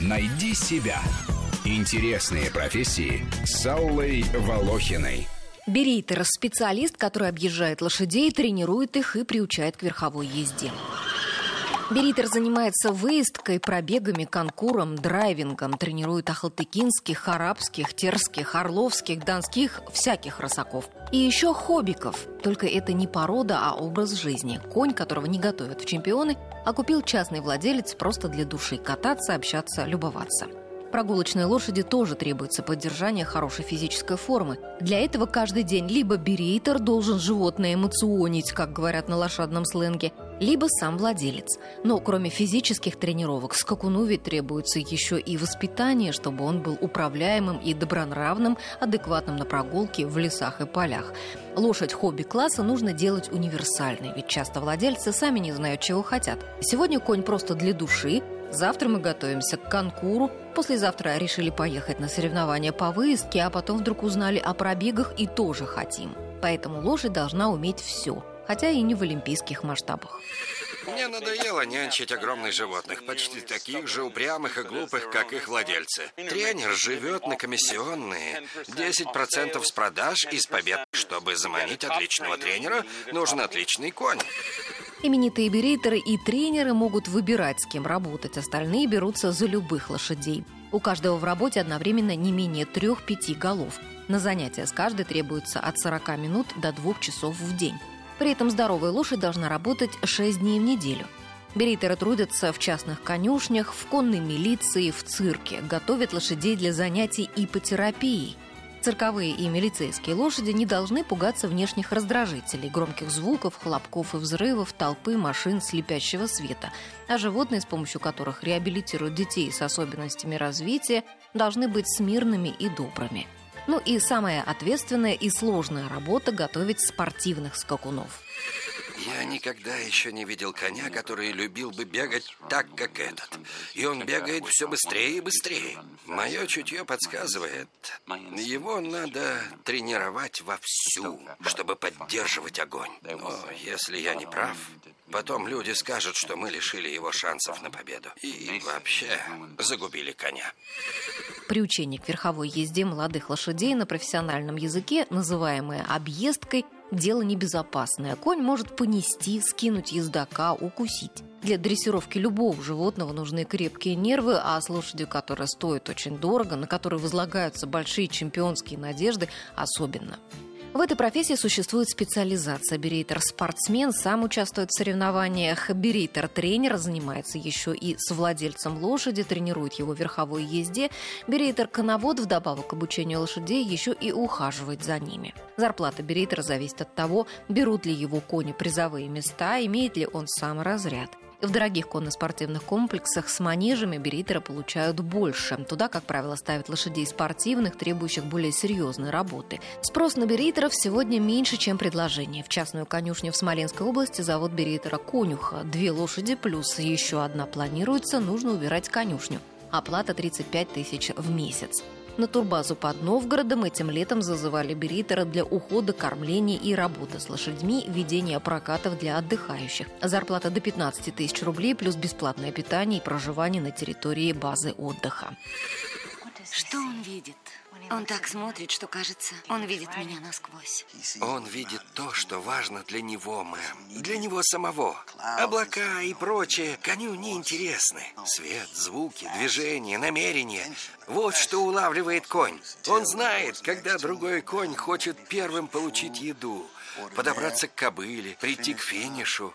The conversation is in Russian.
Найди себя. Интересные профессии с Аллой Волохиной. Берейтер – специалист, который объезжает лошадей, тренирует их и приучает к верховой езде. Беритер занимается выездкой, пробегами, конкуром, драйвингом, тренирует ахалтыкинских, арабских, терских, орловских, донских, всяких рысаков. И еще хоббиков. Только это не порода, а образ жизни. Конь, которого не готовят в чемпионы, а купил частный владелец просто для души кататься, общаться, любоваться. Прогулочной лошади тоже требуется поддержание хорошей физической формы. Для этого каждый день либо берейтер должен животное эмоционить, как говорят на лошадном сленге, либо сам владелец. Но кроме физических тренировок, скакуну ведь требуется еще и воспитание, чтобы он был управляемым и добронравным, адекватным на прогулке в лесах и полях. Лошадь хобби-класса нужно делать универсальной, ведь часто владельцы сами не знают, чего хотят. Сегодня конь просто для души, Завтра мы готовимся к конкуру. Послезавтра решили поехать на соревнования по выездке, а потом вдруг узнали о пробегах и тоже хотим. Поэтому лошадь должна уметь все, хотя и не в олимпийских масштабах. Мне надоело нянчить огромных животных, почти таких же упрямых и глупых, как их владельцы. Тренер живет на комиссионные. 10% с продаж и с побед. Чтобы заманить отличного тренера, нужен отличный конь. Именитые берейтеры и тренеры могут выбирать, с кем работать. Остальные берутся за любых лошадей. У каждого в работе одновременно не менее трех-пяти голов. На занятия с каждой требуется от 40 минут до 2 часов в день. При этом здоровая лошадь должна работать 6 дней в неделю. Берейтеры трудятся в частных конюшнях, в конной милиции, в цирке, готовят лошадей для занятий ипотерапией – Цирковые и милицейские лошади не должны пугаться внешних раздражителей, громких звуков, хлопков и взрывов, толпы, машин, слепящего света. А животные, с помощью которых реабилитируют детей с особенностями развития, должны быть смирными и добрыми. Ну и самая ответственная и сложная работа – готовить спортивных скакунов. Я никогда еще не видел коня, который любил бы бегать так, как этот. И он бегает все быстрее и быстрее. Мое чутье подсказывает, его надо тренировать вовсю, чтобы поддерживать огонь. Но если я не прав, потом люди скажут, что мы лишили его шансов на победу. И вообще загубили коня. Приучение к верховой езде молодых лошадей на профессиональном языке, называемое объездкой – дело небезопасное. Конь может понести, скинуть ездока, укусить. Для дрессировки любого животного нужны крепкие нервы, а с лошадью, которая стоит очень дорого, на которой возлагаются большие чемпионские надежды, особенно. В этой профессии существует специализация. Берейтер-спортсмен сам участвует в соревнованиях. Берейтер-тренер занимается еще и с владельцем лошади, тренирует его верховой езде. Берейтер-коновод вдобавок к обучению лошадей еще и ухаживает за ними. Зарплата берейтера зависит от того, берут ли его кони призовые места, имеет ли он сам разряд. В дорогих конно-спортивных комплексах с манежами беритеры получают больше. Туда, как правило, ставят лошадей спортивных, требующих более серьезной работы. Спрос на беритеров сегодня меньше, чем предложение. В частную конюшню в Смоленской области завод беритера «Конюха». Две лошади плюс еще одна планируется, нужно убирать конюшню. Оплата 35 тысяч в месяц. На турбазу под Новгородом этим летом зазывали беритера для ухода, кормления и работы с лошадьми, ведения прокатов для отдыхающих. Зарплата до 15 тысяч рублей плюс бесплатное питание и проживание на территории базы отдыха. Что он видит? Он так смотрит, что кажется, он видит меня насквозь. Он видит то, что важно для него, мэм. Для него самого. Облака и прочее коню не интересны. Свет, звуки, движение, намерения. Вот что улавливает конь. Он знает, когда другой конь хочет первым получить еду, подобраться к кобыле, прийти к финишу.